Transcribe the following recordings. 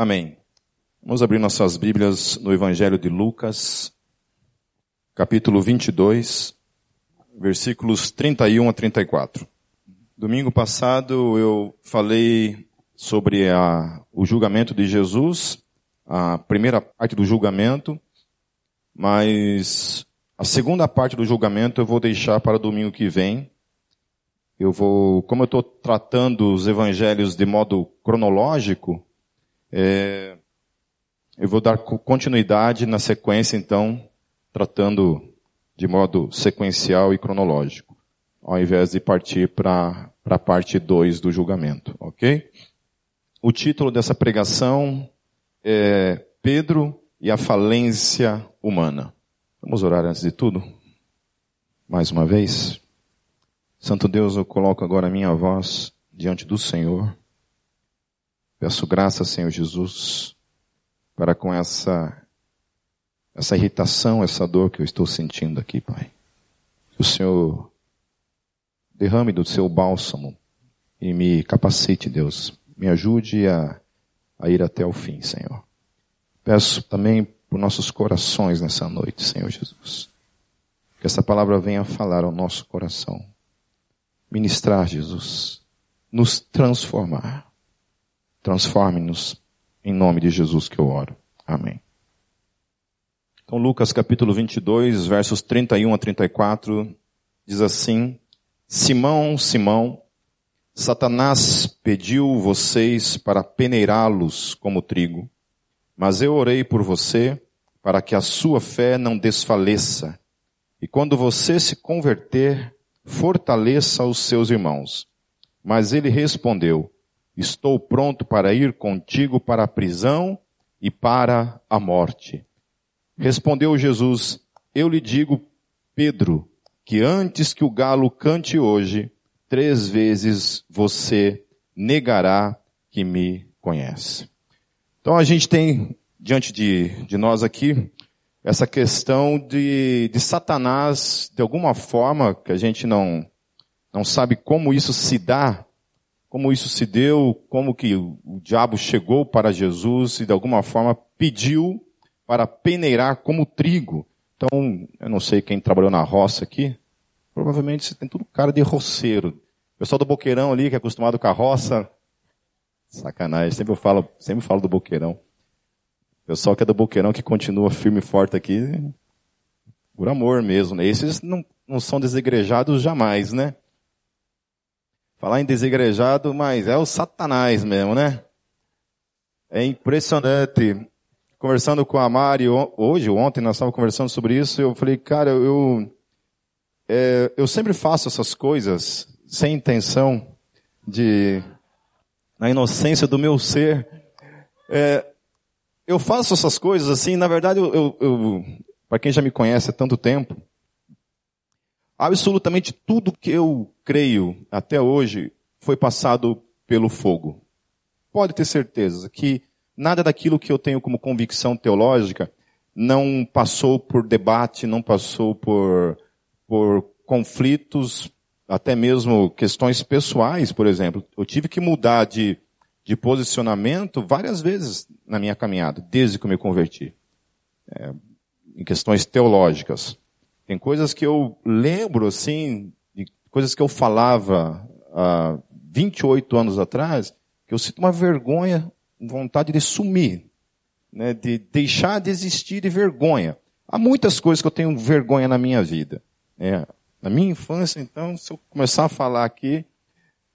Amém. Vamos abrir nossas Bíblias no Evangelho de Lucas, capítulo 22, versículos 31 a 34. Domingo passado eu falei sobre a, o julgamento de Jesus, a primeira parte do julgamento, mas a segunda parte do julgamento eu vou deixar para domingo que vem. Eu vou, como eu estou tratando os evangelhos de modo cronológico, é, eu vou dar continuidade na sequência, então, tratando de modo sequencial e cronológico, ao invés de partir para a parte 2 do julgamento, ok? O título dessa pregação é Pedro e a falência humana. Vamos orar antes de tudo? Mais uma vez. Santo Deus, eu coloco agora a minha voz diante do Senhor Peço graça, Senhor Jesus, para com essa, essa irritação, essa dor que eu estou sentindo aqui, Pai. Que o Senhor derrame do seu bálsamo e me capacite, Deus. Me ajude a, a ir até o fim, Senhor. Peço também por nossos corações nessa noite, Senhor Jesus. Que essa palavra venha falar ao nosso coração. Ministrar, Jesus. Nos transformar. Transforme-nos em nome de Jesus que eu oro. Amém. Então, Lucas capítulo 22, versos 31 a 34, diz assim: Simão, Simão, Satanás pediu vocês para peneirá-los como trigo, mas eu orei por você para que a sua fé não desfaleça. E quando você se converter, fortaleça os seus irmãos. Mas ele respondeu, Estou pronto para ir contigo para a prisão e para a morte. Respondeu Jesus, eu lhe digo, Pedro, que antes que o galo cante hoje, três vezes você negará que me conhece. Então a gente tem diante de, de nós aqui essa questão de, de Satanás, de alguma forma, que a gente não, não sabe como isso se dá, como isso se deu, como que o diabo chegou para Jesus e de alguma forma pediu para peneirar como trigo. Então, eu não sei quem trabalhou na roça aqui, provavelmente você tem tudo cara de roceiro. O pessoal do Boqueirão ali, que é acostumado com a roça, sacanagem, sempre eu falo, sempre falo do Boqueirão. O pessoal que é do Boqueirão que continua firme e forte aqui, por amor mesmo, né? Esses não, não são desigrejados jamais, né? Falar em desigrejado, mas é o satanás mesmo, né? É impressionante. Conversando com a Mari hoje, ontem, nós estávamos conversando sobre isso, eu falei, cara, eu, é, eu sempre faço essas coisas sem intenção de, na inocência do meu ser. É, eu faço essas coisas assim, na verdade, eu, eu, eu para quem já me conhece há tanto tempo, absolutamente tudo que eu creio até hoje foi passado pelo fogo. Pode ter certeza que nada daquilo que eu tenho como convicção teológica não passou por debate, não passou por, por conflitos, até mesmo questões pessoais, por exemplo. Eu tive que mudar de, de posicionamento várias vezes na minha caminhada, desde que eu me converti. É, em questões teológicas. Tem coisas que eu lembro, assim, coisas que eu falava há 28 anos atrás, que eu sinto uma vergonha, vontade de sumir, né, de deixar de existir de vergonha. Há muitas coisas que eu tenho vergonha na minha vida. Né. Na minha infância, então, se eu começar a falar aqui,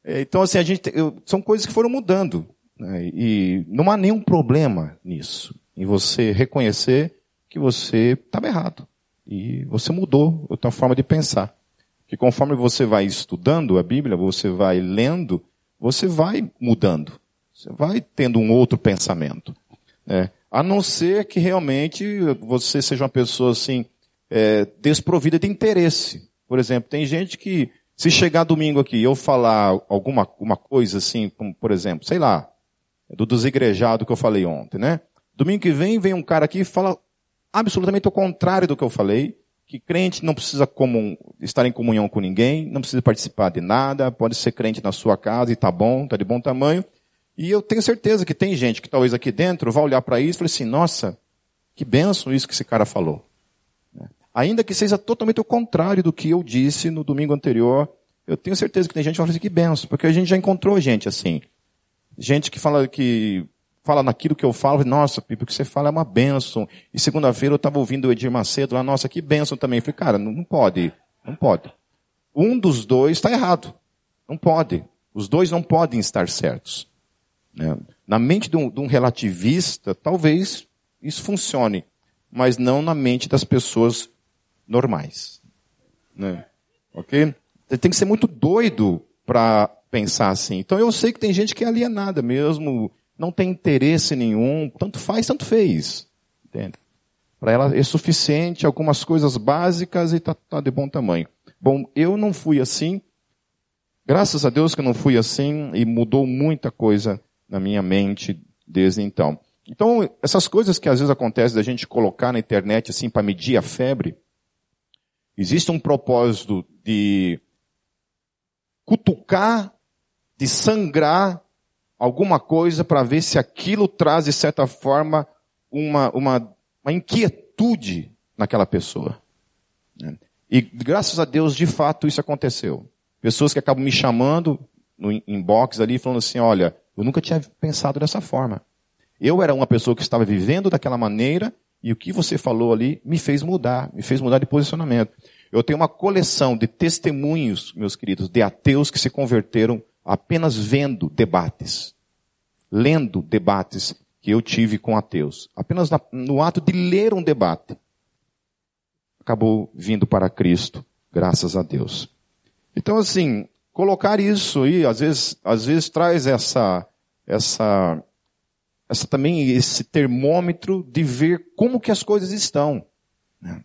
é, então assim, a gente, eu, são coisas que foram mudando. Né, e não há nenhum problema nisso, em você reconhecer que você estava errado. E você mudou a tua forma de pensar que conforme você vai estudando a Bíblia, você vai lendo, você vai mudando. Você vai tendo um outro pensamento. Né? A não ser que realmente você seja uma pessoa assim, é, desprovida de interesse. Por exemplo, tem gente que, se chegar domingo aqui e eu falar alguma uma coisa assim, como, por exemplo, sei lá, do desigrejado que eu falei ontem, né? Domingo que vem, vem um cara aqui e fala absolutamente o contrário do que eu falei, que crente não precisa comum, estar em comunhão com ninguém, não precisa participar de nada, pode ser crente na sua casa e tá bom, tá de bom tamanho. E eu tenho certeza que tem gente que talvez aqui dentro vai olhar para isso e falar assim, nossa, que benção isso que esse cara falou. Ainda que seja totalmente o contrário do que eu disse no domingo anterior, eu tenho certeza que tem gente que vai falar assim, que benção, porque a gente já encontrou gente assim. Gente que fala que fala naquilo que eu falo, nossa, Pipo, o que você fala é uma benção. E segunda-feira eu estava ouvindo o Edir Macedo lá, nossa, que benção também. Eu falei, cara, não, não pode, não pode. Um dos dois está errado. Não pode. Os dois não podem estar certos. Né? Na mente de um, de um relativista, talvez isso funcione, mas não na mente das pessoas normais. Né? Ok? Você tem que ser muito doido para pensar assim. Então eu sei que tem gente que é alienada mesmo, não tem interesse nenhum, tanto faz, tanto fez. Entende? Para ela é suficiente algumas coisas básicas e está tá de bom tamanho. Bom, eu não fui assim. Graças a Deus que eu não fui assim e mudou muita coisa na minha mente desde então. Então, essas coisas que às vezes acontecem da gente colocar na internet assim para medir a febre, existe um propósito de cutucar, de sangrar alguma coisa para ver se aquilo traz, de certa forma, uma, uma, uma inquietude naquela pessoa. E graças a Deus, de fato, isso aconteceu. Pessoas que acabam me chamando no inbox ali, falando assim, olha, eu nunca tinha pensado dessa forma. Eu era uma pessoa que estava vivendo daquela maneira, e o que você falou ali me fez mudar, me fez mudar de posicionamento. Eu tenho uma coleção de testemunhos, meus queridos, de ateus que se converteram apenas vendo debates, lendo debates que eu tive com ateus. Apenas no ato de ler um debate, acabou vindo para Cristo, graças a Deus. Então, assim, colocar isso aí, às vezes, às vezes traz essa, essa, essa também esse termômetro de ver como que as coisas estão. Né?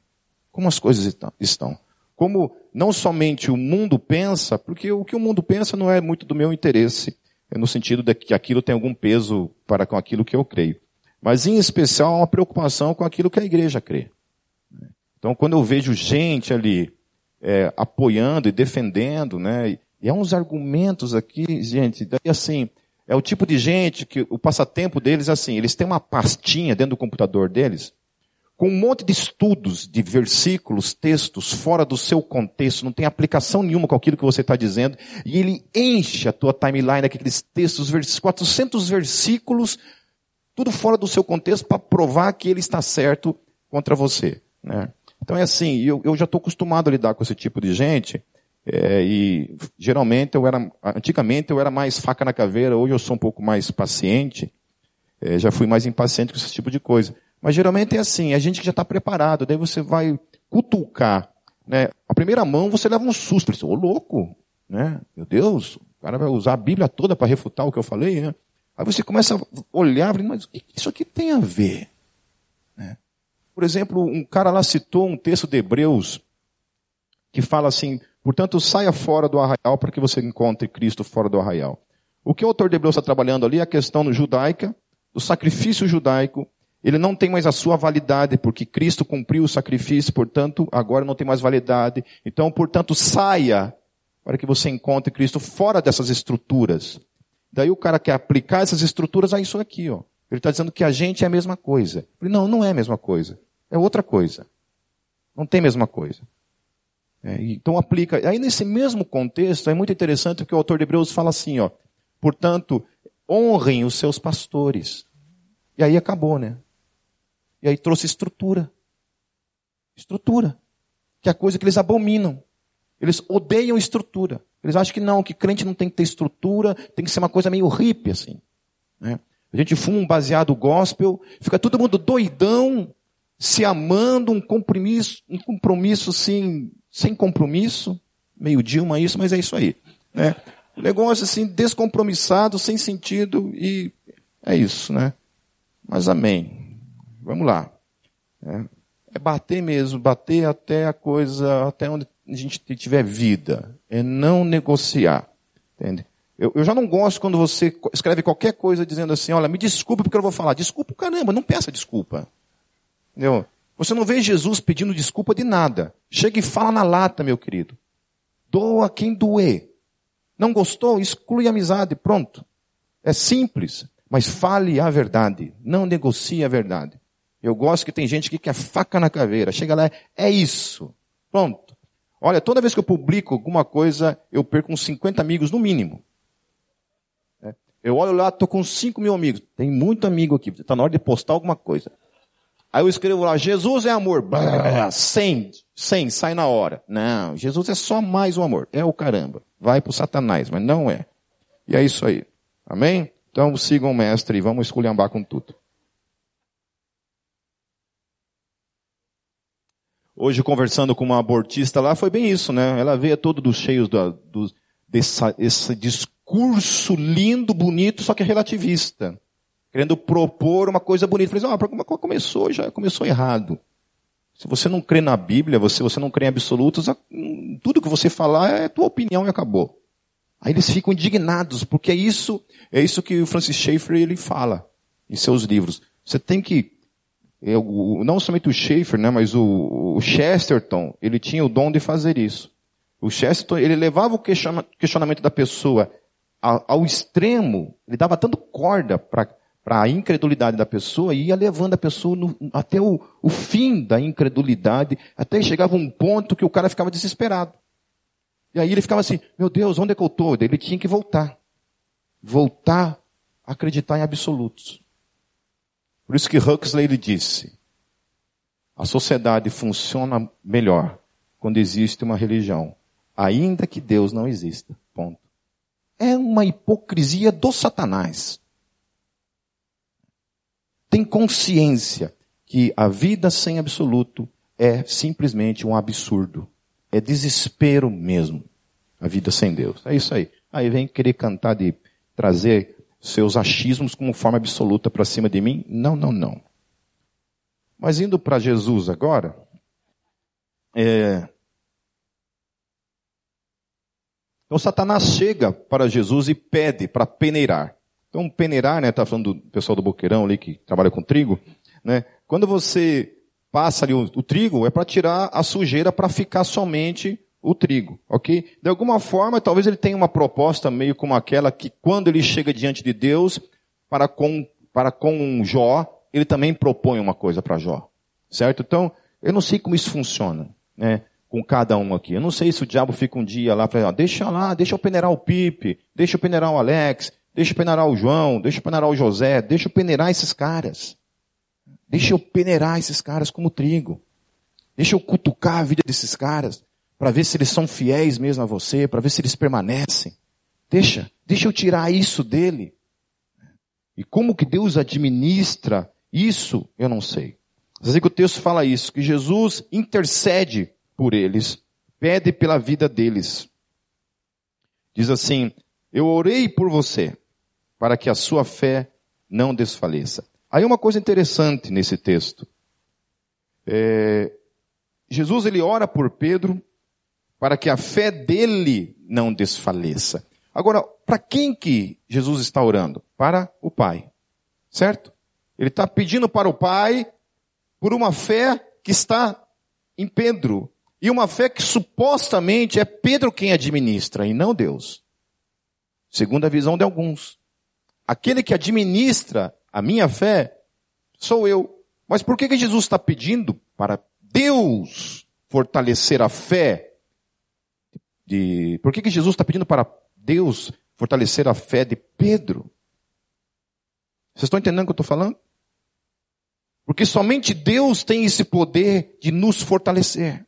como as coisas estão. Como não somente o mundo pensa, porque o que o mundo pensa não é muito do meu interesse, no sentido de que aquilo tem algum peso para com aquilo que eu creio. Mas em especial uma preocupação com aquilo que a igreja crê. Então quando eu vejo gente ali é, apoiando e defendendo, né, e há uns argumentos aqui, gente, daí assim, é o tipo de gente que o passatempo deles é assim, eles têm uma pastinha dentro do computador deles, com um monte de estudos, de versículos, textos fora do seu contexto, não tem aplicação nenhuma com aquilo que você está dizendo, e ele enche a tua timeline, aqueles textos, 400 versículos, tudo fora do seu contexto para provar que ele está certo contra você. Né? Então é assim, eu, eu já estou acostumado a lidar com esse tipo de gente, é, e geralmente eu era, antigamente eu era mais faca na caveira, hoje eu sou um pouco mais paciente, é, já fui mais impaciente com esse tipo de coisa. Mas geralmente é assim, é gente que já está preparado, daí você vai cutucar. Né? A primeira mão você leva um susto, você, ô louco, né? Meu Deus, o cara vai usar a Bíblia toda para refutar o que eu falei, né? Aí você começa a olhar, mas isso aqui tem a ver? Né? Por exemplo, um cara lá citou um texto de Hebreus que fala assim, portanto saia fora do arraial para que você encontre Cristo fora do arraial. O que o autor de Hebreus está trabalhando ali é a questão judaica, do sacrifício judaico ele não tem mais a sua validade, porque Cristo cumpriu o sacrifício, portanto, agora não tem mais validade. Então, portanto, saia para que você encontre Cristo fora dessas estruturas. Daí o cara quer aplicar essas estruturas a isso aqui, ó. Ele está dizendo que a gente é a mesma coisa. Falei, não, não é a mesma coisa. É outra coisa. Não tem a mesma coisa. É, então aplica. Aí nesse mesmo contexto, é muito interessante que o autor de Hebreus fala assim, ó. Portanto, honrem os seus pastores. E aí acabou, né? E aí trouxe estrutura. Estrutura. Que é a coisa que eles abominam. Eles odeiam estrutura. Eles acham que não, que crente não tem que ter estrutura, tem que ser uma coisa meio hippie, assim. Né? A gente fuma um baseado gospel, fica todo mundo doidão, se amando, um compromisso, um compromisso assim, sem compromisso, meio Dilma isso, mas é isso aí. Né? Um negócio assim, descompromissado, sem sentido, e é isso, né? Mas amém. Vamos lá. É, é bater mesmo, bater até a coisa, até onde a gente tiver vida. É não negociar. Entende? Eu, eu, já não gosto quando você escreve qualquer coisa dizendo assim, olha, me desculpe porque eu vou falar. Desculpa caramba, não peça desculpa. Entendeu? Você não vê Jesus pedindo desculpa de nada. Chega e fala na lata, meu querido. Doa quem doer. Não gostou? Exclui a amizade, pronto. É simples, mas fale a verdade. Não negocie a verdade. Eu gosto que tem gente que quer faca na caveira. Chega lá, é isso. Pronto. Olha, toda vez que eu publico alguma coisa, eu perco uns 50 amigos no mínimo. É. Eu olho lá, estou com 5 mil amigos. Tem muito amigo aqui. Está na hora de postar alguma coisa. Aí eu escrevo lá, Jesus é amor. Sem, sem, sai na hora. Não, Jesus é só mais um amor. É o caramba. Vai pro Satanás, mas não é. E é isso aí. Amém? Então sigam o mestre e vamos esculhambar com tudo. Hoje, conversando com uma abortista lá, foi bem isso, né? Ela veio todo dos cheios do, do, dessa, desse discurso lindo, bonito, só que relativista. Querendo propor uma coisa bonita. Falei assim, ah, começou, já começou errado. Se você não crê na Bíblia, você, você não crê em absolutos, tudo que você falar é tua opinião e acabou. Aí eles ficam indignados, porque é isso, é isso que o Francis Schaeffer ele fala em seus livros. Você tem que eu, não somente o Schaefer, né, mas o, o, Chesterton, ele tinha o dom de fazer isso. O Chesterton, ele levava o questionamento da pessoa ao, ao extremo, ele dava tanto corda para a incredulidade da pessoa e ia levando a pessoa no, até o, o fim da incredulidade, até chegava um ponto que o cara ficava desesperado. E aí ele ficava assim, meu Deus, onde é que eu estou? Ele tinha que voltar. Voltar a acreditar em absolutos. Por isso que Huxley disse: a sociedade funciona melhor quando existe uma religião, ainda que Deus não exista. Ponto. É uma hipocrisia do Satanás. Tem consciência que a vida sem absoluto é simplesmente um absurdo. É desespero mesmo. A vida sem Deus. É isso aí. Aí vem querer cantar de trazer seus achismos como forma absoluta para cima de mim. Não, não, não. Mas indo para Jesus agora, é... então Satanás chega para Jesus e pede para peneirar. Então peneirar, né, tá falando do pessoal do boqueirão ali que trabalha com trigo, né? Quando você passa ali o, o trigo é para tirar a sujeira para ficar somente o trigo, ok? De alguma forma, talvez ele tenha uma proposta meio como aquela que quando ele chega diante de Deus, para com, para com Jó, ele também propõe uma coisa para Jó, certo? Então, eu não sei como isso funciona, né? Com cada um aqui. Eu não sei se o diabo fica um dia lá para, deixa lá, deixa eu peneirar o Pipe, deixa eu peneirar o Alex, deixa eu peneirar o João, deixa eu peneirar o José, deixa eu peneirar esses caras. Deixa eu peneirar esses caras como trigo. Deixa eu cutucar a vida desses caras para ver se eles são fiéis mesmo a você, para ver se eles permanecem. Deixa, deixa eu tirar isso dele. E como que Deus administra isso, eu não sei. Mas que o texto fala isso, que Jesus intercede por eles, pede pela vida deles. Diz assim, eu orei por você, para que a sua fé não desfaleça. Aí uma coisa interessante nesse texto. É, Jesus ele ora por Pedro para que a fé dele não desfaleça. Agora, para quem que Jesus está orando? Para o Pai. Certo? Ele está pedindo para o Pai por uma fé que está em Pedro. E uma fé que supostamente é Pedro quem administra e não Deus. Segundo a visão de alguns. Aquele que administra a minha fé sou eu. Mas por que, que Jesus está pedindo para Deus fortalecer a fé de. Por que, que Jesus está pedindo para Deus fortalecer a fé de Pedro? Vocês estão entendendo o que eu estou falando? Porque somente Deus tem esse poder de nos fortalecer.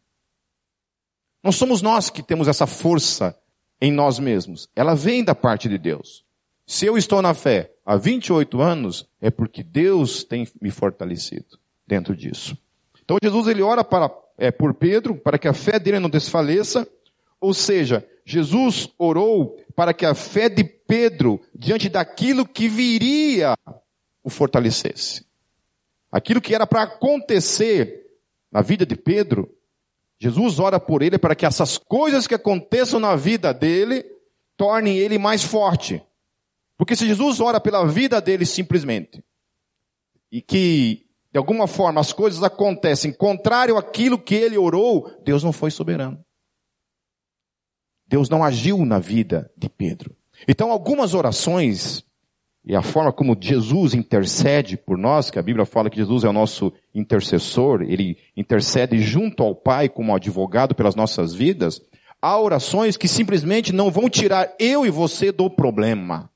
Não somos nós que temos essa força em nós mesmos. Ela vem da parte de Deus. Se eu estou na fé há 28 anos, é porque Deus tem me fortalecido dentro disso. Então Jesus ele ora para, é, por Pedro, para que a fé dele não desfaleça, ou seja, Jesus orou para que a fé de Pedro, diante daquilo que viria, o fortalecesse. Aquilo que era para acontecer na vida de Pedro, Jesus ora por ele para que essas coisas que aconteçam na vida dele tornem ele mais forte. Porque se Jesus ora pela vida dele simplesmente, e que de alguma forma as coisas acontecem contrário àquilo que ele orou, Deus não foi soberano. Deus não agiu na vida de Pedro. Então, algumas orações e a forma como Jesus intercede por nós, que a Bíblia fala que Jesus é o nosso intercessor, ele intercede junto ao Pai como advogado pelas nossas vidas, há orações que simplesmente não vão tirar eu e você do problema.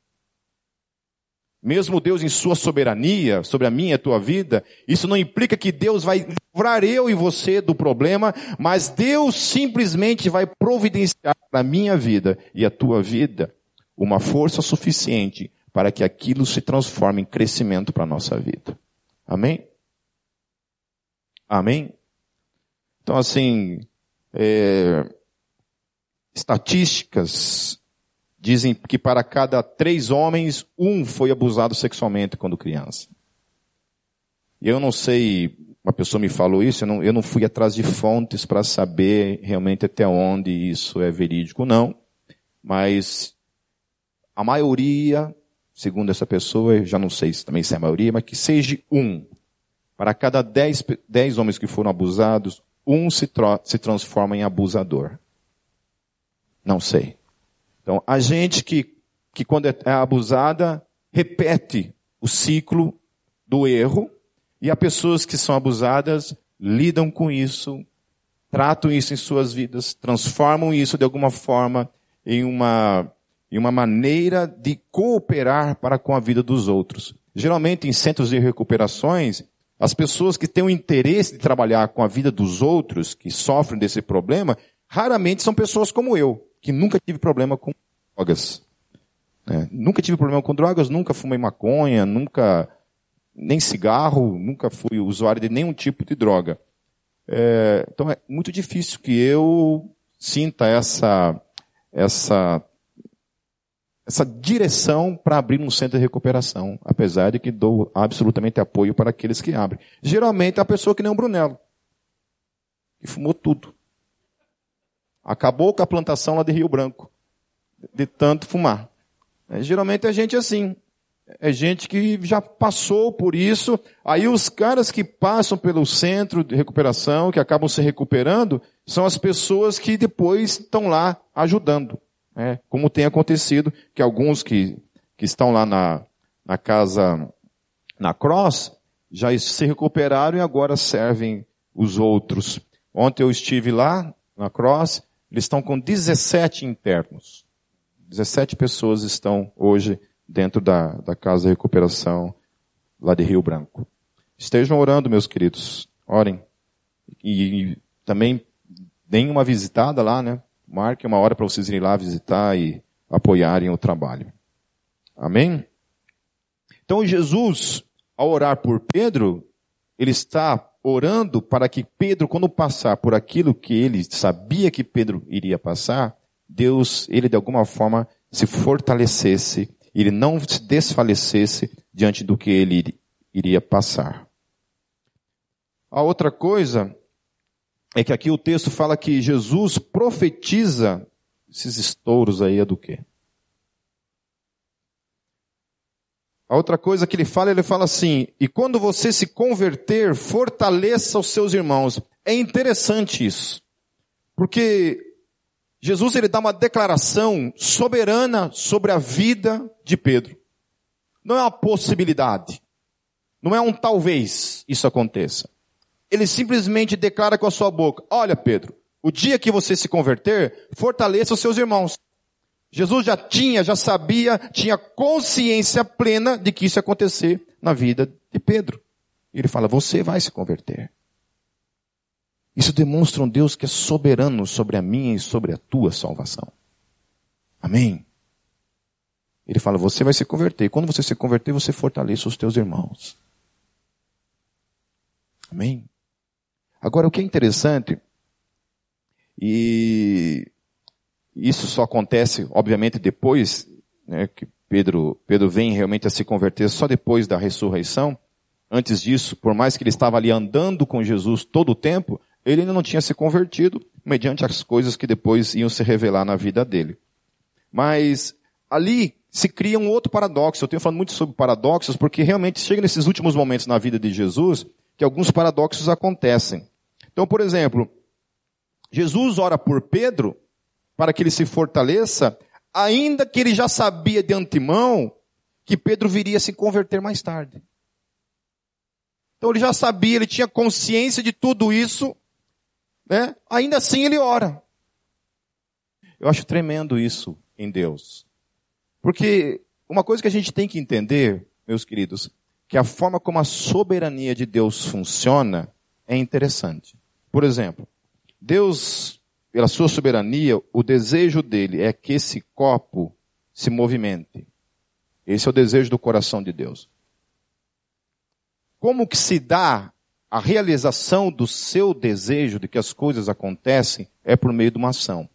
Mesmo Deus em sua soberania sobre a minha e a tua vida, isso não implica que Deus vai livrar eu e você do problema, mas Deus simplesmente vai providenciar para a minha vida e a tua vida uma força suficiente para que aquilo se transforme em crescimento para a nossa vida. Amém? Amém? Então, assim, é, estatísticas dizem que para cada três homens, um foi abusado sexualmente quando criança. Eu não sei, uma pessoa me falou isso, eu não, eu não fui atrás de fontes para saber realmente até onde isso é verídico, não. Mas a maioria segundo essa pessoa, já não sei se também se é a maioria, mas que seja um. Para cada dez, dez homens que foram abusados, um se, se transforma em abusador. Não sei. Então, a gente que, que quando é, é abusada, repete o ciclo do erro, e há pessoas que são abusadas, lidam com isso, tratam isso em suas vidas, transformam isso de alguma forma em uma e uma maneira de cooperar para com a vida dos outros. Geralmente, em centros de recuperações, as pessoas que têm o interesse de trabalhar com a vida dos outros, que sofrem desse problema, raramente são pessoas como eu, que nunca tive problema com drogas. É, nunca tive problema com drogas, nunca fumei maconha, nunca, nem cigarro, nunca fui usuário de nenhum tipo de droga. É, então é muito difícil que eu sinta essa, essa essa direção para abrir um centro de recuperação, apesar de que dou absolutamente apoio para aqueles que abrem. Geralmente é a pessoa que nem o Brunello, que fumou tudo. Acabou com a plantação lá de Rio Branco, de tanto fumar. É, geralmente é gente assim. É gente que já passou por isso. Aí os caras que passam pelo centro de recuperação, que acabam se recuperando, são as pessoas que depois estão lá ajudando. É, como tem acontecido, que alguns que, que estão lá na, na casa, na cross, já se recuperaram e agora servem os outros. Ontem eu estive lá, na cross, eles estão com 17 internos. 17 pessoas estão hoje dentro da, da casa de recuperação lá de Rio Branco. Estejam orando, meus queridos. Orem. E, e também deem uma visitada lá, né? Marque uma hora para vocês irem lá visitar e apoiarem o trabalho. Amém? Então Jesus, ao orar por Pedro, ele está orando para que Pedro, quando passar por aquilo que ele sabia que Pedro iria passar, Deus, ele de alguma forma se fortalecesse, ele não se desfalecesse diante do que ele iria passar. A outra coisa é que aqui o texto fala que Jesus profetiza esses estouros aí é do quê? A outra coisa que ele fala, ele fala assim: e quando você se converter, fortaleça os seus irmãos. É interessante isso, porque Jesus ele dá uma declaração soberana sobre a vida de Pedro. Não é uma possibilidade, não é um talvez isso aconteça ele simplesmente declara com a sua boca: Olha, Pedro, o dia que você se converter, fortaleça os seus irmãos. Jesus já tinha, já sabia, tinha consciência plena de que isso ia acontecer na vida de Pedro. Ele fala: Você vai se converter. Isso demonstra um Deus que é soberano sobre a minha e sobre a tua salvação. Amém? Ele fala: Você vai se converter. Quando você se converter, você fortaleça os teus irmãos. Amém? Agora, o que é interessante, e isso só acontece, obviamente, depois né, que Pedro, Pedro vem realmente a se converter só depois da ressurreição. Antes disso, por mais que ele estava ali andando com Jesus todo o tempo, ele ainda não tinha se convertido, mediante as coisas que depois iam se revelar na vida dele. Mas ali se cria um outro paradoxo. Eu tenho falado muito sobre paradoxos, porque realmente chega nesses últimos momentos na vida de Jesus que alguns paradoxos acontecem. Então, por exemplo, Jesus ora por Pedro para que ele se fortaleça, ainda que ele já sabia de antemão que Pedro viria se converter mais tarde. Então ele já sabia, ele tinha consciência de tudo isso, né? Ainda assim ele ora. Eu acho tremendo isso em Deus. Porque uma coisa que a gente tem que entender, meus queridos, que a forma como a soberania de Deus funciona é interessante. Por exemplo, Deus, pela sua soberania, o desejo dele é que esse copo se movimente. Esse é o desejo do coração de Deus. Como que se dá a realização do seu desejo de que as coisas acontecem é por meio de uma ação.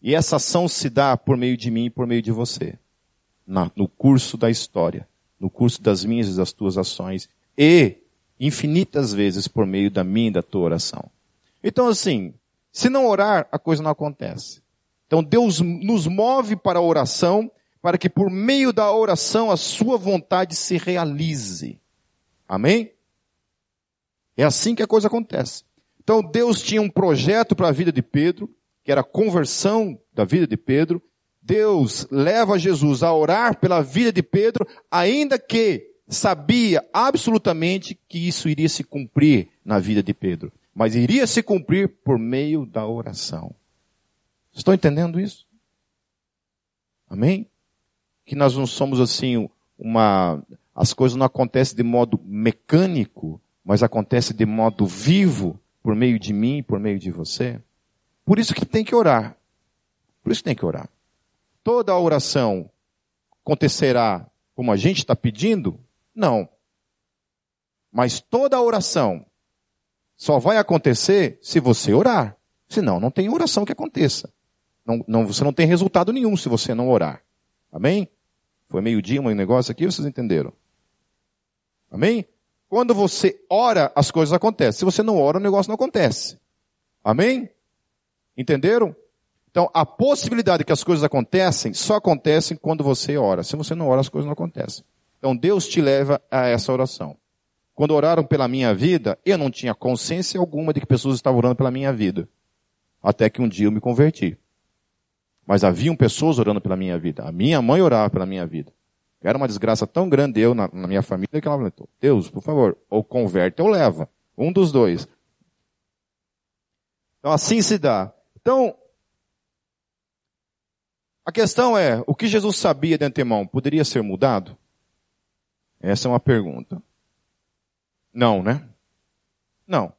E essa ação se dá por meio de mim e por meio de você. Na, no curso da história. No curso das minhas e das tuas ações. E, infinitas vezes, por meio da minha e da tua oração. Então assim, se não orar, a coisa não acontece. Então Deus nos move para a oração, para que por meio da oração a sua vontade se realize. Amém? É assim que a coisa acontece. Então Deus tinha um projeto para a vida de Pedro, que era a conversão da vida de Pedro. Deus leva Jesus a orar pela vida de Pedro, ainda que sabia absolutamente que isso iria se cumprir na vida de Pedro. Mas iria se cumprir por meio da oração. Estão entendendo isso? Amém? Que nós não somos assim uma, as coisas não acontecem de modo mecânico, mas acontece de modo vivo, por meio de mim, por meio de você. Por isso que tem que orar. Por isso que tem que orar. Toda a oração acontecerá como a gente está pedindo? Não. Mas toda a oração só vai acontecer se você orar. Senão, não tem oração que aconteça. Não, não, você não tem resultado nenhum se você não orar. Amém? Foi meio-dia um negócio aqui, vocês entenderam? Amém? Quando você ora, as coisas acontecem. Se você não ora, o negócio não acontece. Amém? Entenderam? Então, a possibilidade que as coisas acontecem só acontecem quando você ora. Se você não ora, as coisas não acontecem. Então, Deus te leva a essa oração. Quando oraram pela minha vida, eu não tinha consciência alguma de que pessoas estavam orando pela minha vida. Até que um dia eu me converti. Mas haviam pessoas orando pela minha vida. A minha mãe orava pela minha vida. Era uma desgraça tão grande eu na, na minha família que ela falou, Deus, por favor, ou converte ou leva. Um dos dois. Então assim se dá. Então, a questão é, o que Jesus sabia de antemão poderia ser mudado? Essa é uma pergunta. Não, né? Não.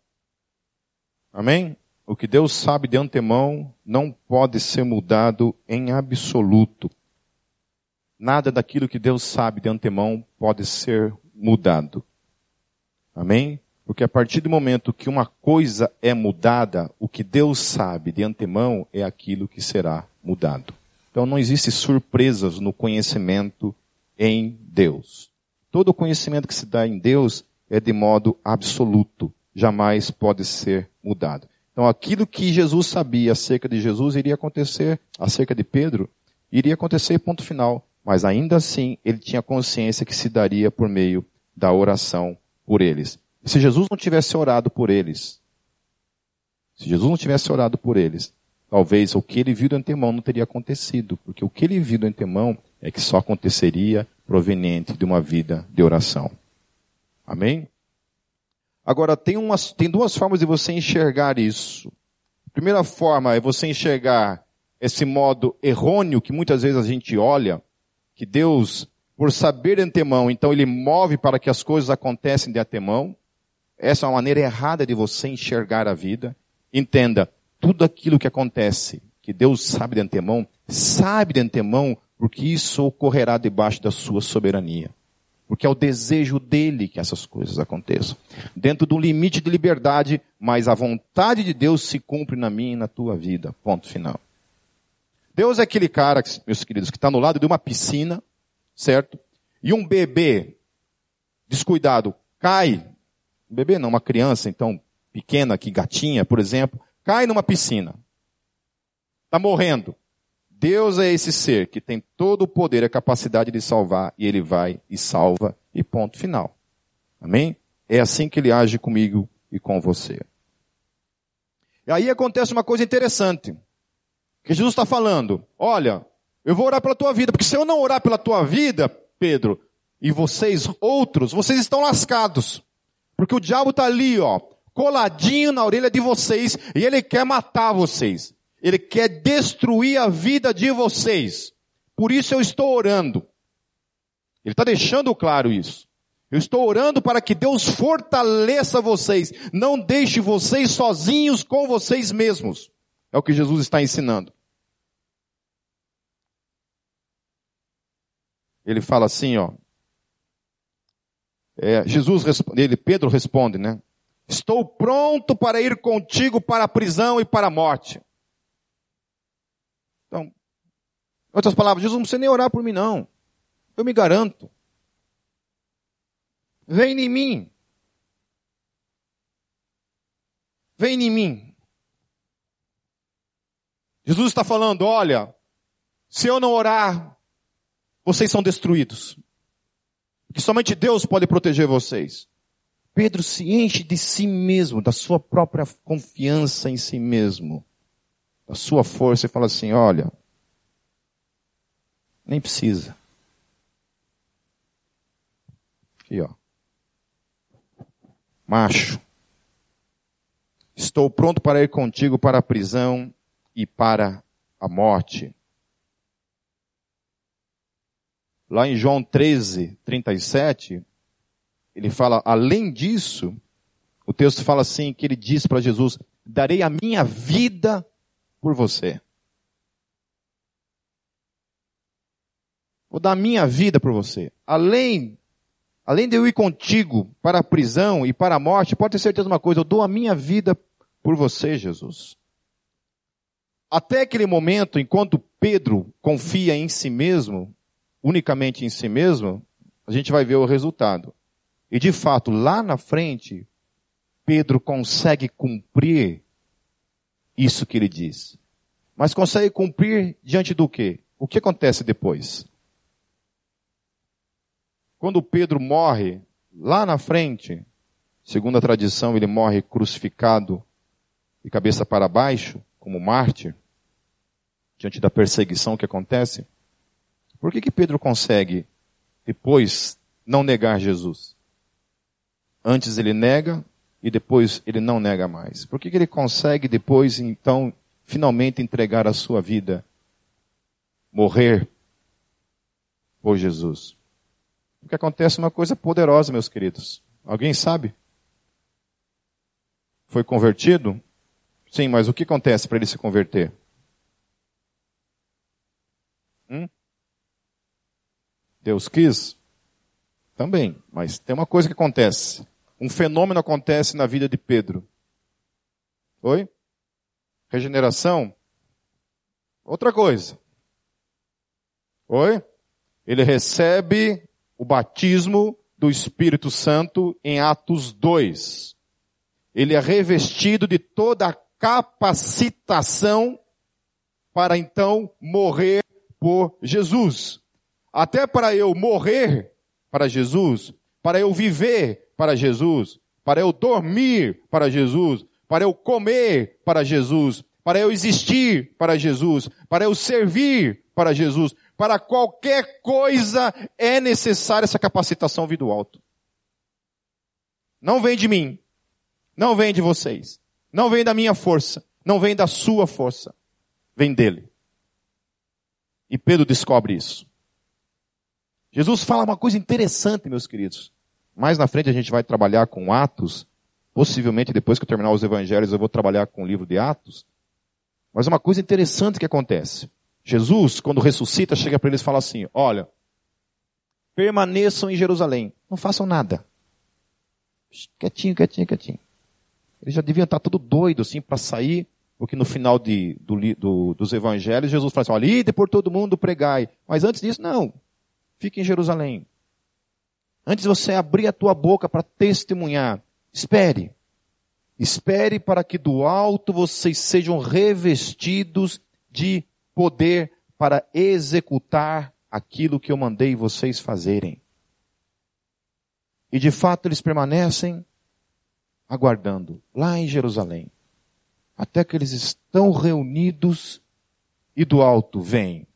Amém? O que Deus sabe de antemão não pode ser mudado em absoluto. Nada daquilo que Deus sabe de antemão pode ser mudado. Amém? Porque a partir do momento que uma coisa é mudada, o que Deus sabe de antemão é aquilo que será mudado. Então não existe surpresas no conhecimento em Deus. Todo o conhecimento que se dá em Deus é de modo absoluto, jamais pode ser mudado. Então aquilo que Jesus sabia acerca de Jesus iria acontecer, acerca de Pedro, iria acontecer ponto final. Mas ainda assim, ele tinha consciência que se daria por meio da oração por eles. Se Jesus não tivesse orado por eles, se Jesus não tivesse orado por eles, talvez o que ele viu do antemão não teria acontecido, porque o que ele viu do antemão é que só aconteceria proveniente de uma vida de oração. Amém? Agora, tem, umas, tem duas formas de você enxergar isso. A primeira forma é você enxergar esse modo errôneo que muitas vezes a gente olha, que Deus, por saber de antemão, então ele move para que as coisas acontecem de antemão. Essa é uma maneira errada de você enxergar a vida. Entenda, tudo aquilo que acontece, que Deus sabe de antemão, sabe de antemão porque isso ocorrerá debaixo da sua soberania. Porque é o desejo dele que essas coisas aconteçam. Dentro de um limite de liberdade, mas a vontade de Deus se cumpre na minha e na tua vida. Ponto final. Deus é aquele cara, meus queridos, que está no lado de uma piscina, certo? E um bebê descuidado cai. Um bebê não, uma criança, então, pequena, que gatinha, por exemplo, cai numa piscina. Está morrendo. Deus é esse ser que tem todo o poder e a capacidade de salvar, e ele vai e salva, e ponto final. Amém? É assim que ele age comigo e com você. E aí acontece uma coisa interessante. Que Jesus está falando, olha, eu vou orar pela tua vida, porque se eu não orar pela tua vida, Pedro, e vocês outros, vocês estão lascados. Porque o diabo está ali, ó, coladinho na orelha de vocês, e ele quer matar vocês. Ele quer destruir a vida de vocês. Por isso eu estou orando. Ele está deixando claro isso. Eu estou orando para que Deus fortaleça vocês. Não deixe vocês sozinhos com vocês mesmos. É o que Jesus está ensinando. Ele fala assim, ó. É, Jesus responde, ele, Pedro responde, né? Estou pronto para ir contigo para a prisão e para a morte. Então, em outras palavras, Jesus não precisa nem orar por mim, não. Eu me garanto. Vem em mim. Vem em mim. Jesus está falando, olha, se eu não orar, vocês são destruídos. Que somente Deus pode proteger vocês. Pedro se enche de si mesmo, da sua própria confiança em si mesmo, da sua força e fala assim: olha, nem precisa. Aqui, ó. Macho. Estou pronto para ir contigo para a prisão e para a morte. Lá em João 13, 37, ele fala, além disso, o texto fala assim, que ele diz para Jesus, darei a minha vida por você. Vou dar minha vida por você. Além, além de eu ir contigo para a prisão e para a morte, pode ter certeza de uma coisa, eu dou a minha vida por você, Jesus. Até aquele momento, enquanto Pedro confia em si mesmo, unicamente em si mesmo, a gente vai ver o resultado. E de fato, lá na frente, Pedro consegue cumprir isso que ele diz. Mas consegue cumprir diante do quê? O que acontece depois? Quando Pedro morre, lá na frente, segundo a tradição, ele morre crucificado de cabeça para baixo, como mártir, diante da perseguição que acontece. Por que que Pedro consegue depois não negar Jesus? Antes ele nega e depois ele não nega mais. Por que que ele consegue depois então finalmente entregar a sua vida, morrer por Jesus? Porque acontece uma coisa poderosa, meus queridos. Alguém sabe? Foi convertido? Sim, mas o que acontece para ele se converter? Hum? Deus quis? Também, mas tem uma coisa que acontece. Um fenômeno acontece na vida de Pedro. Oi? Regeneração? Outra coisa. Oi? Ele recebe o batismo do Espírito Santo em Atos 2. Ele é revestido de toda a capacitação para então morrer por Jesus. Até para eu morrer para Jesus, para eu viver para Jesus, para eu dormir para Jesus, para eu comer para Jesus, para eu existir para Jesus, para eu servir para Jesus, para qualquer coisa é necessária essa capacitação vindo do alto. Não vem de mim, não vem de vocês, não vem da minha força, não vem da sua força, vem dele. E Pedro descobre isso. Jesus fala uma coisa interessante, meus queridos. Mais na frente a gente vai trabalhar com Atos. Possivelmente depois que eu terminar os evangelhos eu vou trabalhar com o livro de Atos. Mas uma coisa interessante que acontece. Jesus, quando ressuscita, chega para eles e fala assim, olha, permaneçam em Jerusalém. Não façam nada. Quietinho, quietinho, quietinho. Eles já deviam estar tudo doido assim para sair, porque no final de, do, do, dos evangelhos Jesus fala assim, olha, ide por todo mundo pregai. Mas antes disso, não. Fique em Jerusalém. Antes você abrir a tua boca para testemunhar, espere. Espere para que do alto vocês sejam revestidos de poder para executar aquilo que eu mandei vocês fazerem. E de fato eles permanecem aguardando lá em Jerusalém. Até que eles estão reunidos e do alto vem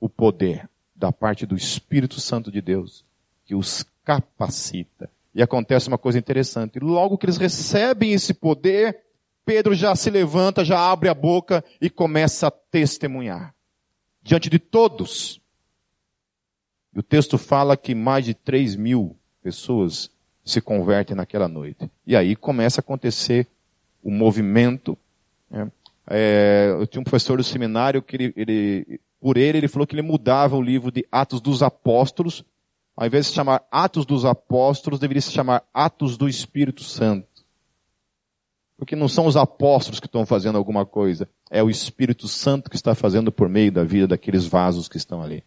o poder da parte do Espírito Santo de Deus, que os capacita. E acontece uma coisa interessante. Logo que eles recebem esse poder, Pedro já se levanta, já abre a boca e começa a testemunhar. Diante de todos. E o texto fala que mais de 3 mil pessoas se convertem naquela noite. E aí começa a acontecer o movimento. Né? É, eu tinha um professor do seminário que ele, ele, por ele, ele falou que ele mudava o livro de Atos dos Apóstolos. Ao invés de se chamar Atos dos Apóstolos, deveria se chamar Atos do Espírito Santo. Porque não são os apóstolos que estão fazendo alguma coisa, é o Espírito Santo que está fazendo por meio da vida daqueles vasos que estão ali.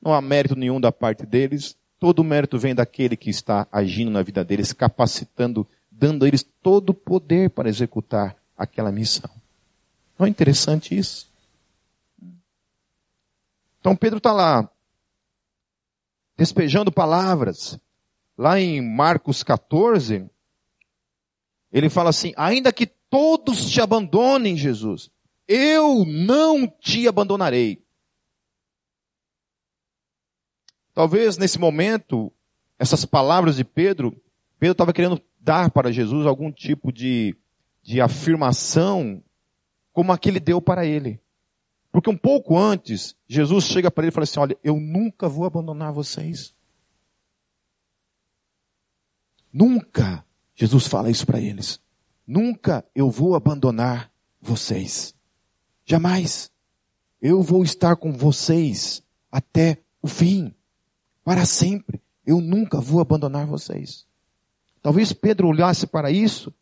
Não há mérito nenhum da parte deles, todo o mérito vem daquele que está agindo na vida deles, capacitando, dando a eles todo o poder para executar aquela missão. Não é interessante isso? Então Pedro está lá, despejando palavras. Lá em Marcos 14, ele fala assim: ainda que todos te abandonem, Jesus, eu não te abandonarei. Talvez nesse momento, essas palavras de Pedro, Pedro estava querendo dar para Jesus algum tipo de, de afirmação, como a que ele deu para ele. Porque um pouco antes, Jesus chega para ele e fala assim: Olha, eu nunca vou abandonar vocês. Nunca. Jesus fala isso para eles. Nunca eu vou abandonar vocês. Jamais. Eu vou estar com vocês até o fim para sempre. Eu nunca vou abandonar vocês. Talvez Pedro olhasse para isso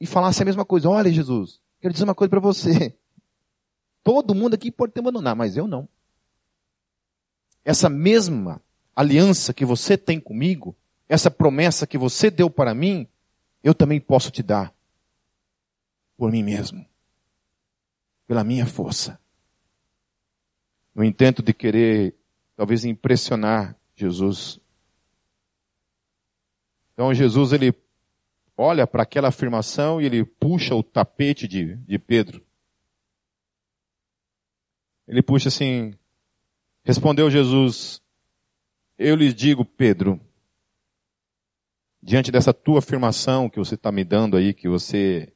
e falasse a mesma coisa. Olha, Jesus, quero dizer uma coisa para você. Todo mundo aqui pode te abandonar, mas eu não. Essa mesma aliança que você tem comigo, essa promessa que você deu para mim, eu também posso te dar. Por mim mesmo. Pela minha força. No intento de querer, talvez, impressionar Jesus. Então Jesus ele olha para aquela afirmação e ele puxa o tapete de, de Pedro. Ele puxa assim, respondeu Jesus, eu lhe digo, Pedro, diante dessa tua afirmação que você está me dando aí, que você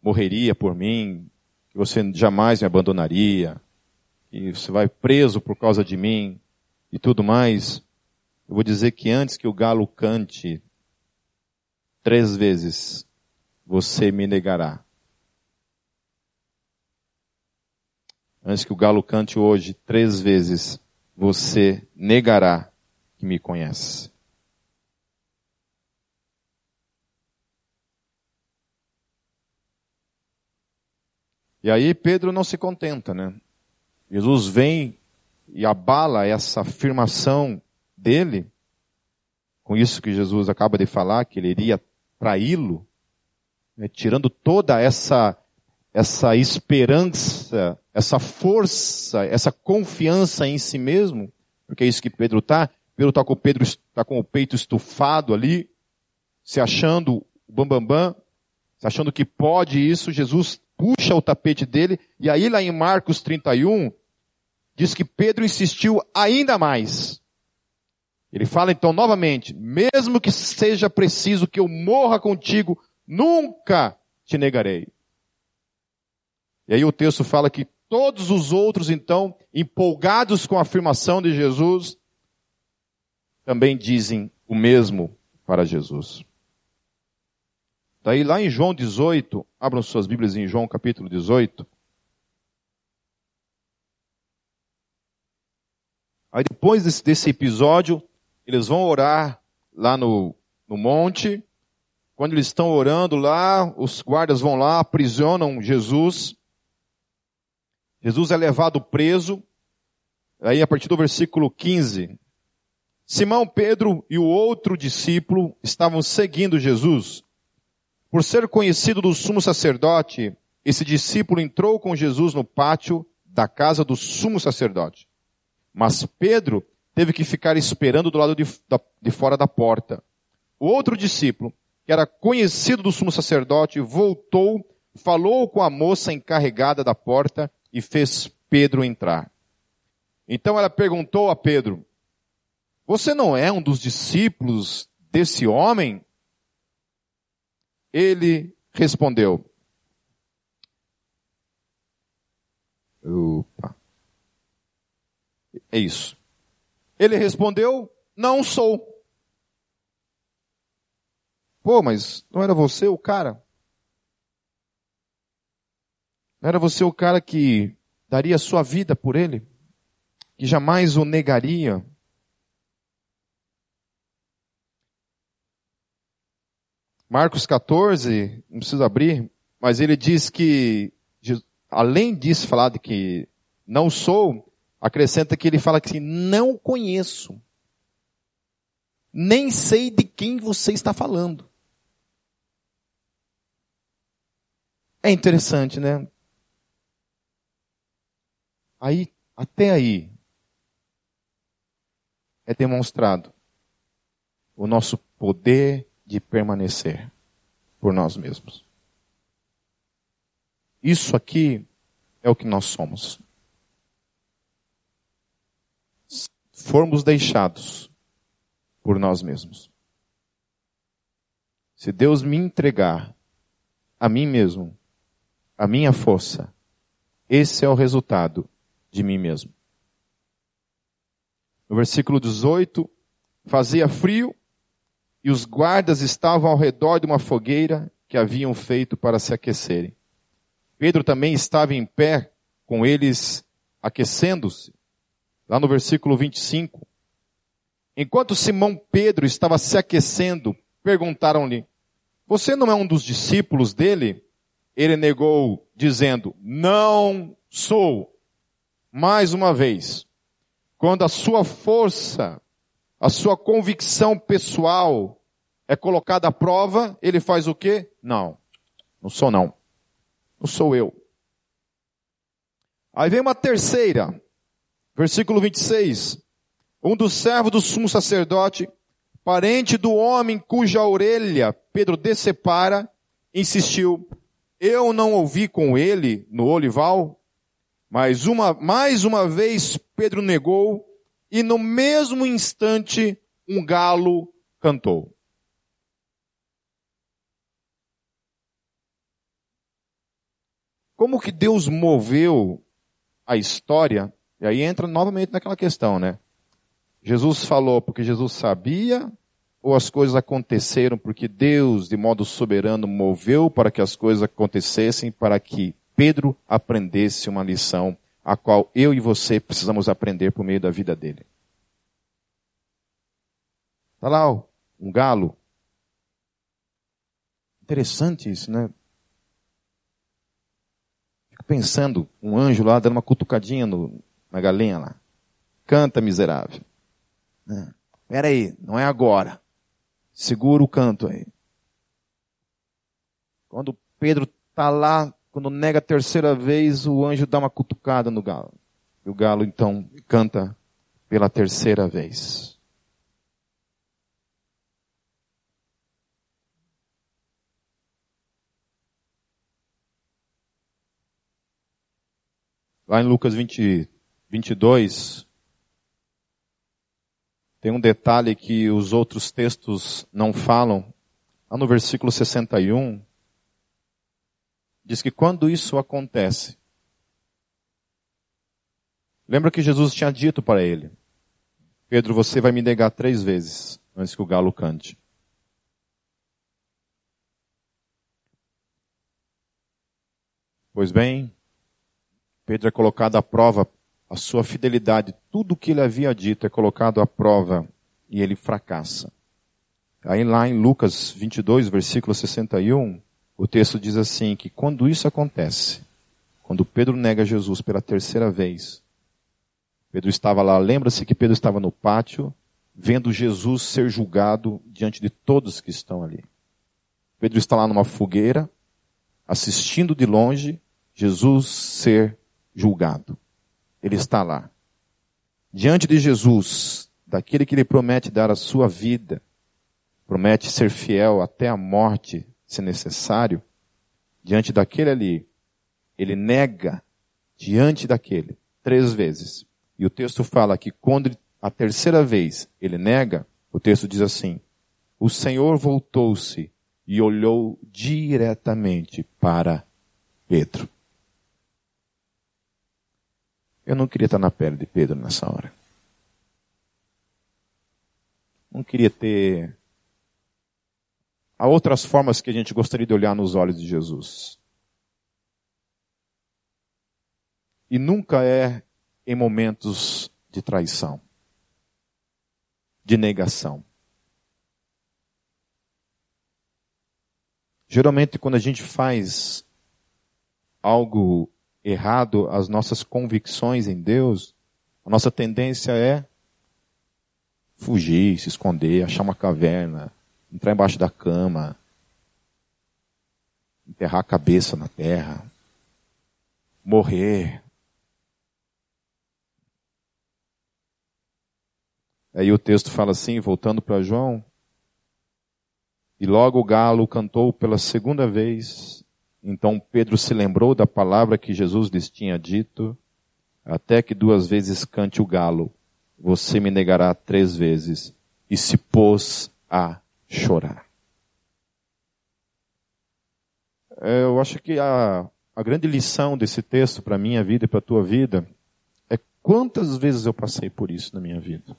morreria por mim, que você jamais me abandonaria, que você vai preso por causa de mim, e tudo mais, eu vou dizer que antes que o galo cante três vezes, você me negará. Antes que o galo cante hoje três vezes, você negará que me conhece. E aí Pedro não se contenta, né? Jesus vem e abala essa afirmação dele, com isso que Jesus acaba de falar, que ele iria traí-lo, né, tirando toda essa, essa esperança, essa força, essa confiança em si mesmo, porque é isso que Pedro está. Pedro está com, tá com o peito estufado ali, se achando bambambam, bam, bam, se achando que pode isso, Jesus puxa o tapete dele, e aí lá em Marcos 31, diz que Pedro insistiu ainda mais. Ele fala então novamente, mesmo que seja preciso que eu morra contigo, nunca te negarei. E aí o texto fala que todos os outros então, empolgados com a afirmação de Jesus, também dizem o mesmo para Jesus. Daí lá em João 18, abram suas Bíblias em João capítulo 18, Aí depois desse, desse episódio, eles vão orar lá no, no monte. Quando eles estão orando lá, os guardas vão lá, aprisionam Jesus. Jesus é levado preso. Aí a partir do versículo 15, Simão Pedro e o outro discípulo estavam seguindo Jesus. Por ser conhecido do sumo sacerdote, esse discípulo entrou com Jesus no pátio da casa do sumo sacerdote. Mas Pedro teve que ficar esperando do lado de, de fora da porta. O outro discípulo, que era conhecido do sumo sacerdote, voltou, falou com a moça encarregada da porta e fez Pedro entrar. Então ela perguntou a Pedro: Você não é um dos discípulos desse homem? Ele respondeu: Opa. É isso. Ele respondeu: Não sou. Pô, mas não era você o cara? Não era você o cara que daria sua vida por ele? Que jamais o negaria? Marcos 14, não preciso abrir, mas ele diz que, além disso falar de que não sou, acrescenta que ele fala que não conheço. Nem sei de quem você está falando. É interessante, né? Aí, até aí, é demonstrado o nosso poder de permanecer por nós mesmos. Isso aqui é o que nós somos. Formos deixados por nós mesmos. Se Deus me entregar a mim mesmo, a minha força, esse é o resultado de mim mesmo. No versículo 18, fazia frio e os guardas estavam ao redor de uma fogueira que haviam feito para se aquecerem. Pedro também estava em pé com eles aquecendo-se. Lá no versículo 25. Enquanto Simão Pedro estava se aquecendo, perguntaram-lhe: Você não é um dos discípulos dele? Ele negou, dizendo: Não sou mais uma vez, quando a sua força, a sua convicção pessoal é colocada à prova, ele faz o quê? Não, não sou não. Não sou eu. Aí vem uma terceira, versículo 26. Um dos servos do sumo sacerdote, parente do homem cuja orelha Pedro decepara, insistiu, eu não ouvi com ele no olival? Mas uma, mais uma vez Pedro negou e no mesmo instante um galo cantou. Como que Deus moveu a história? E aí entra novamente naquela questão, né? Jesus falou porque Jesus sabia ou as coisas aconteceram porque Deus, de modo soberano, moveu para que as coisas acontecessem para que Pedro aprendesse uma lição a qual eu e você precisamos aprender por meio da vida dele. Está lá ó, um galo. Interessante isso, né? Fico pensando, um anjo lá dando uma cutucadinha no, na galinha lá. Canta, miserável. É. Espera aí, não é agora. Segura o canto aí. Quando Pedro está lá quando nega a terceira vez, o anjo dá uma cutucada no galo. E o galo então canta pela terceira vez. Lá em Lucas 20, 22, tem um detalhe que os outros textos não falam. Lá no versículo 61, diz que quando isso acontece, lembra que Jesus tinha dito para ele, Pedro, você vai me negar três vezes antes que o galo cante. Pois bem, Pedro é colocado à prova, a sua fidelidade, tudo o que ele havia dito é colocado à prova e ele fracassa. Aí lá em Lucas 22, versículo 61, o texto diz assim, que quando isso acontece, quando Pedro nega Jesus pela terceira vez, Pedro estava lá, lembra-se que Pedro estava no pátio, vendo Jesus ser julgado diante de todos que estão ali. Pedro está lá numa fogueira, assistindo de longe Jesus ser julgado. Ele está lá. Diante de Jesus, daquele que lhe promete dar a sua vida, promete ser fiel até a morte, se necessário, diante daquele ali, ele nega diante daquele três vezes. E o texto fala que quando a terceira vez ele nega, o texto diz assim: O Senhor voltou-se e olhou diretamente para Pedro. Eu não queria estar na pele de Pedro nessa hora. Não queria ter. Há outras formas que a gente gostaria de olhar nos olhos de Jesus. E nunca é em momentos de traição, de negação. Geralmente, quando a gente faz algo errado, as nossas convicções em Deus, a nossa tendência é fugir, se esconder, achar uma caverna, entrar embaixo da cama, enterrar a cabeça na terra, morrer. Aí o texto fala assim, voltando para João, e logo o galo cantou pela segunda vez. Então Pedro se lembrou da palavra que Jesus lhes tinha dito, até que duas vezes cante o galo, você me negará três vezes. E se pôs a chorar. É, eu acho que a, a grande lição desse texto para a minha vida e para a tua vida é quantas vezes eu passei por isso na minha vida.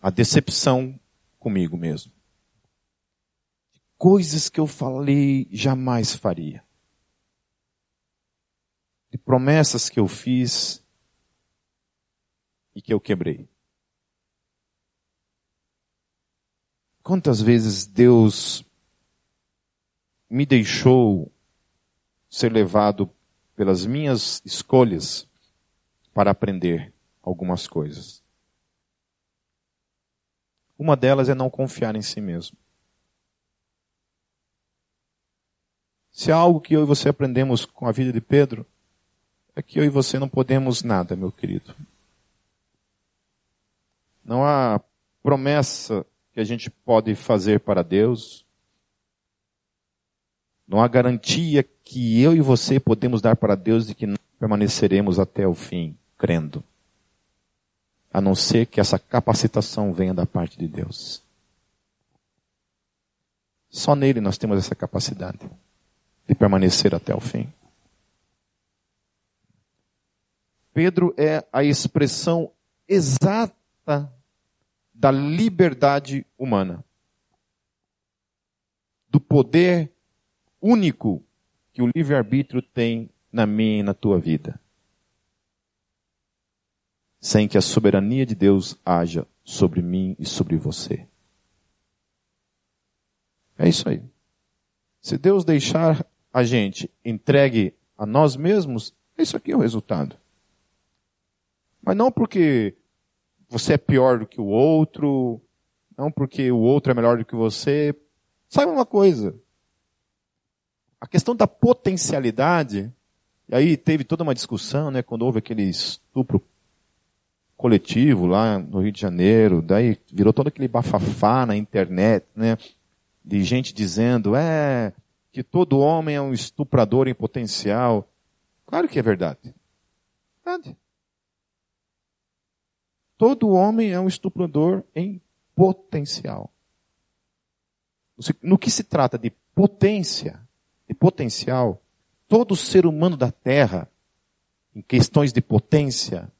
A decepção comigo mesmo coisas que eu falei jamais faria. De promessas que eu fiz e que eu quebrei. Quantas vezes Deus me deixou ser levado pelas minhas escolhas para aprender algumas coisas. Uma delas é não confiar em si mesmo. Se há algo que eu e você aprendemos com a vida de Pedro, é que eu e você não podemos nada, meu querido. Não há promessa que a gente pode fazer para Deus. Não há garantia que eu e você podemos dar para Deus de que não permaneceremos até o fim, crendo. A não ser que essa capacitação venha da parte de Deus. Só nele nós temos essa capacidade de permanecer até o fim. Pedro é a expressão exata da liberdade humana, do poder único que o livre-arbítrio tem na minha e na tua vida, sem que a soberania de Deus haja sobre mim e sobre você. É isso aí. Se Deus deixar a gente entregue a nós mesmos, isso aqui é o resultado. Mas não porque você é pior do que o outro, não porque o outro é melhor do que você. Saiba uma coisa. A questão da potencialidade, e aí teve toda uma discussão, né, quando houve aquele estupro coletivo lá no Rio de Janeiro, daí virou todo aquele bafafá na internet, né, de gente dizendo, é, que todo homem é um estuprador em potencial. Claro que é verdade. Verdade. Todo homem é um estuprador em potencial. No que se trata de potência, de potencial, todo ser humano da Terra, em questões de potência,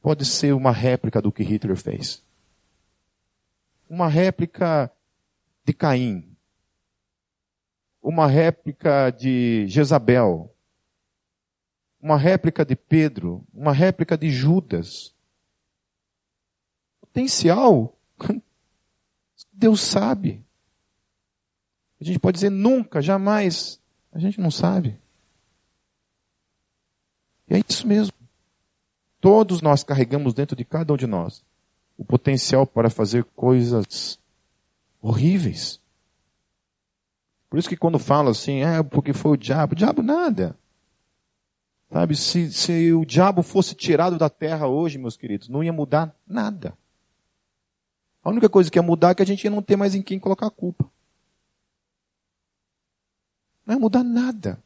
pode ser uma réplica do que Hitler fez. Uma réplica de Caim, uma réplica de Jezabel, uma réplica de Pedro, uma réplica de Judas. Potencial, Deus sabe. A gente pode dizer nunca, jamais. A gente não sabe. E é isso mesmo. Todos nós carregamos dentro de cada um de nós o potencial para fazer coisas horríveis. Por isso que quando fala assim, é porque foi o diabo, o diabo nada. Sabe, se, se o diabo fosse tirado da terra hoje, meus queridos, não ia mudar nada. A única coisa que ia mudar é que a gente ia não ter mais em quem colocar a culpa. Não ia mudar nada.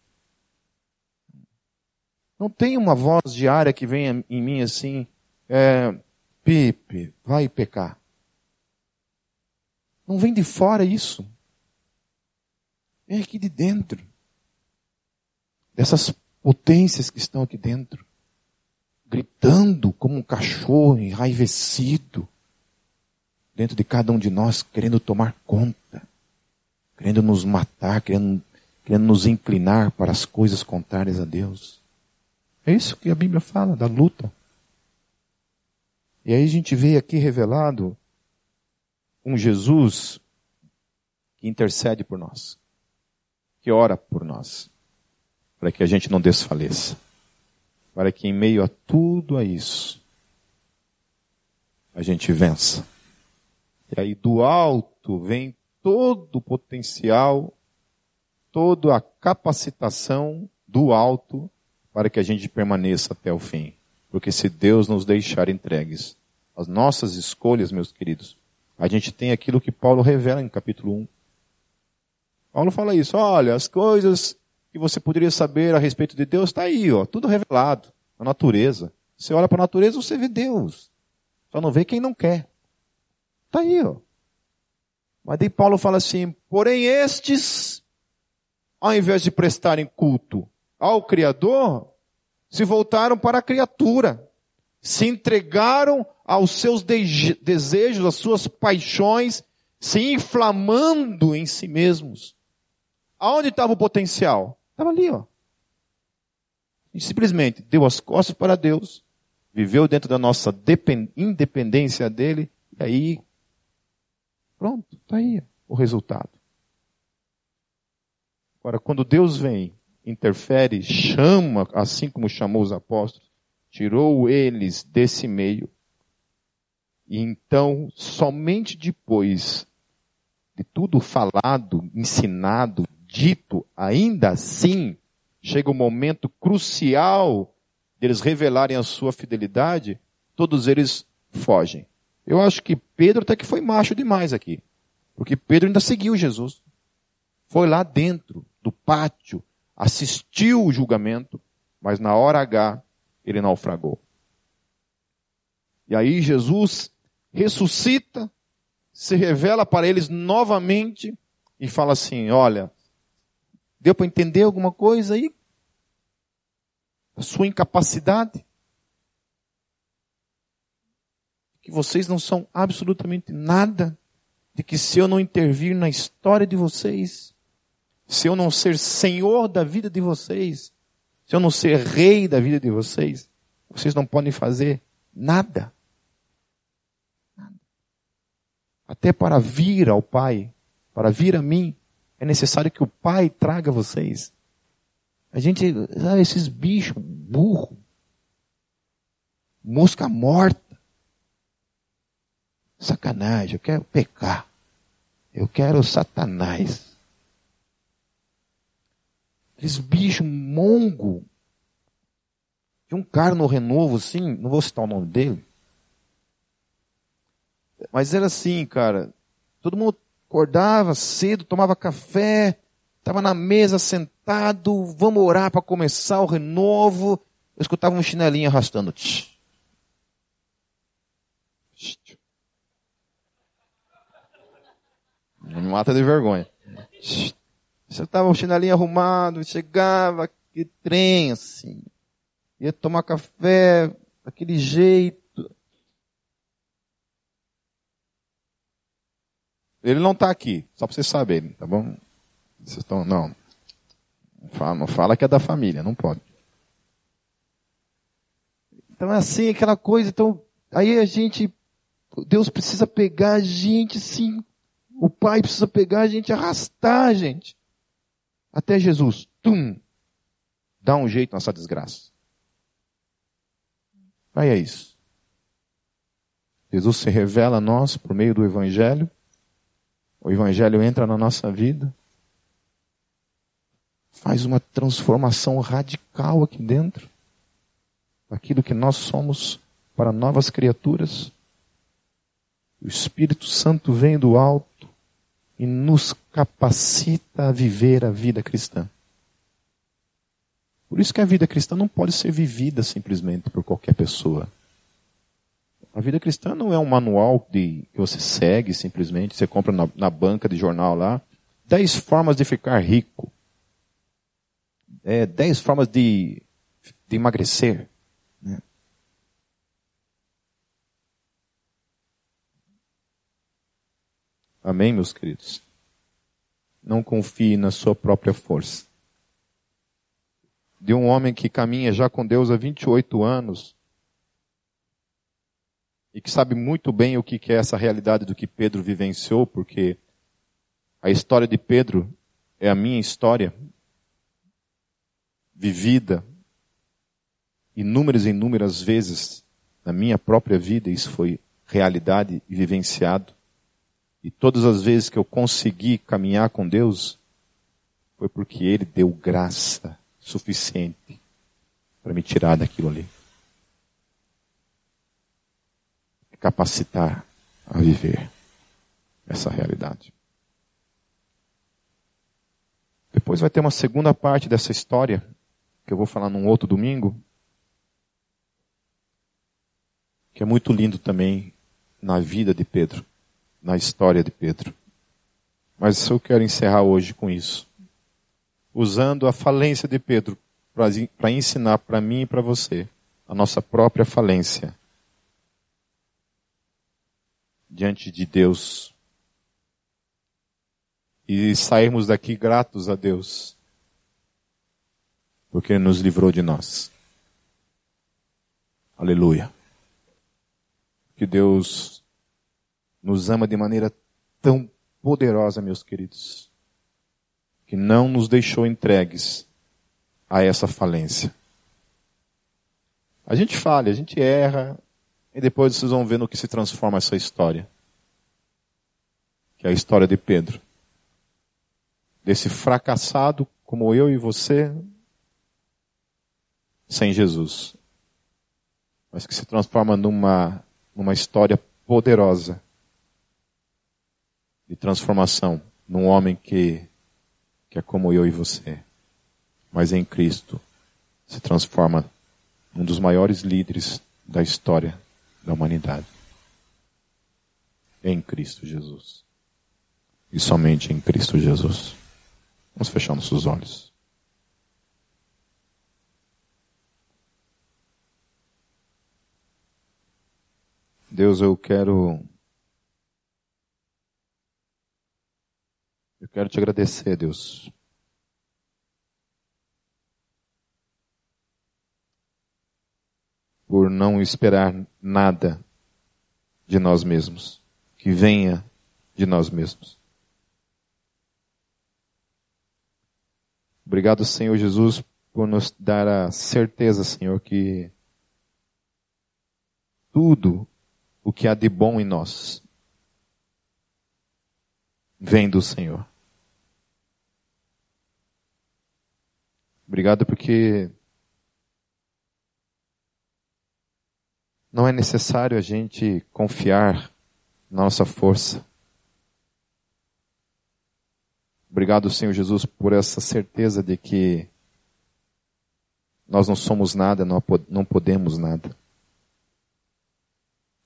Não tem uma voz diária que venha em mim assim, é, Pipe, vai pecar. Não vem de fora isso. É aqui de dentro. Dessas potências que estão aqui dentro. Gritando como um cachorro enraivecido. Dentro de cada um de nós, querendo tomar conta. Querendo nos matar, querendo, querendo nos inclinar para as coisas contrárias a Deus. É isso que a Bíblia fala, da luta. E aí a gente vê aqui revelado um Jesus que intercede por nós, que ora por nós, para que a gente não desfaleça, para que em meio a tudo a isso, a gente vença. E aí do alto vem todo o potencial, toda a capacitação do alto para que a gente permaneça até o fim. Porque se Deus nos deixar entregues às nossas escolhas, meus queridos, a gente tem aquilo que Paulo revela em capítulo 1. Paulo fala isso, olha, as coisas que você poderia saber a respeito de Deus está aí, ó, tudo revelado, na natureza. Você olha para a natureza, você vê Deus. Só não vê quem não quer. Está aí, ó. Mas daí Paulo fala assim, porém estes, ao invés de prestarem culto ao Criador, se voltaram para a criatura, se entregaram aos seus de desejos, às suas paixões, se inflamando em si mesmos. Aonde estava o potencial? Estava ali, ó. E simplesmente deu as costas para Deus, viveu dentro da nossa independência dele, e aí, pronto, está aí o resultado. Agora, quando Deus vem interfere, chama, assim como chamou os apóstolos, tirou eles desse meio. E então, somente depois de tudo falado, ensinado, dito, ainda assim, chega o momento crucial deles revelarem a sua fidelidade, todos eles fogem. Eu acho que Pedro até que foi macho demais aqui. Porque Pedro ainda seguiu Jesus. Foi lá dentro do pátio, assistiu o julgamento, mas na hora H ele naufragou. E aí Jesus ressuscita, se revela para eles novamente e fala assim: Olha, deu para entender alguma coisa aí? A sua incapacidade? Que vocês não são absolutamente nada, de que se eu não intervir na história de vocês, se eu não ser senhor da vida de vocês, se eu não ser rei da vida de vocês, vocês não podem fazer nada. Até para vir ao Pai, para vir a mim, é necessário que o Pai traga vocês. A gente, esses bichos burro, mosca morta. Sacanagem, eu quero pecar. Eu quero Satanás. Aqueles bichos mongo. Tinha um cara no Renovo, assim, não vou citar o nome dele. Mas era assim, cara. Todo mundo acordava cedo, tomava café, estava na mesa sentado, vamos orar para começar o renovo. Eu escutava um chinelinho arrastando. Não me mata de vergonha. Você tava o chinelinho arrumado, chegava, que trem assim. Ia tomar café, daquele jeito. Ele não está aqui, só para vocês saberem, tá bom? Vocês estão, não. Não fala, não fala que é da família, não pode. Então é assim, aquela coisa, então, aí a gente, Deus precisa pegar a gente, sim. O Pai precisa pegar a gente, arrastar a gente até Jesus, tum, dá um jeito nessa desgraça. Aí é isso. Jesus se revela a nós por meio do Evangelho. O Evangelho entra na nossa vida. Faz uma transformação radical aqui dentro. Aquilo que nós somos para novas criaturas. O Espírito Santo vem do alto e nos capacita a viver a vida cristã. Por isso que a vida cristã não pode ser vivida simplesmente por qualquer pessoa. A vida cristã não é um manual de, que você segue simplesmente, você compra na, na banca de jornal lá. Dez formas de ficar rico. É, dez formas de, de emagrecer. Amém, meus queridos? Não confie na sua própria força. De um homem que caminha já com Deus há 28 anos, e que sabe muito bem o que é essa realidade do que Pedro vivenciou, porque a história de Pedro é a minha história, vivida inúmeras e inúmeras vezes na minha própria vida, isso foi realidade e vivenciado. E todas as vezes que eu consegui caminhar com Deus, foi porque Ele deu graça suficiente para me tirar daquilo ali. capacitar a viver essa realidade. Depois vai ter uma segunda parte dessa história, que eu vou falar num outro domingo, que é muito lindo também na vida de Pedro, na história de Pedro. Mas eu quero encerrar hoje com isso. Usando a falência de Pedro para ensinar para mim e para você a nossa própria falência diante de Deus e sairmos daqui gratos a Deus, porque Ele nos livrou de nós. Aleluia. Que Deus nos ama de maneira tão poderosa, meus queridos, que não nos deixou entregues a essa falência. A gente falha, a gente erra, e depois vocês vão ver no que se transforma essa história. Que é a história de Pedro. Desse fracassado como eu e você, sem Jesus. Mas que se transforma numa, numa história poderosa de transformação num homem que, que é como eu e você, mas em Cristo se transforma num dos maiores líderes da história da humanidade. Em Cristo Jesus. E somente em Cristo Jesus. Vamos fechar nossos olhos. Deus, eu quero. Eu quero te agradecer, Deus, por não esperar nada de nós mesmos, que venha de nós mesmos. Obrigado, Senhor Jesus, por nos dar a certeza, Senhor, que tudo o que há de bom em nós vem do Senhor. Obrigado porque Não é necessário a gente confiar na nossa força. Obrigado, Senhor Jesus, por essa certeza de que nós não somos nada, não podemos nada.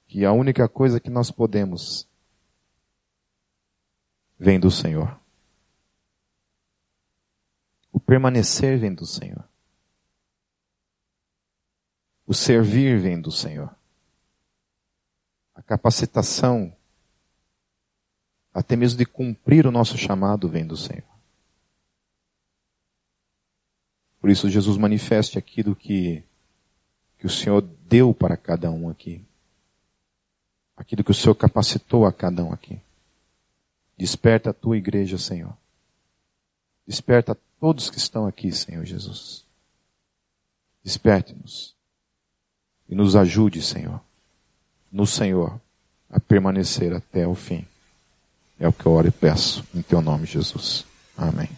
Que a única coisa que nós podemos vem do Senhor. Permanecer vem do Senhor. O servir vem do Senhor a capacitação, até mesmo de cumprir o nosso chamado, vem do Senhor. Por isso, Jesus manifeste aquilo que, que o Senhor deu para cada um aqui. Aquilo que o Senhor capacitou a cada um aqui. Desperta a tua igreja, Senhor. Desperta todos que estão aqui, Senhor Jesus. Desperte-nos. E nos ajude, Senhor no Senhor a permanecer até o fim. É o que eu oro e peço em teu nome, Jesus. Amém.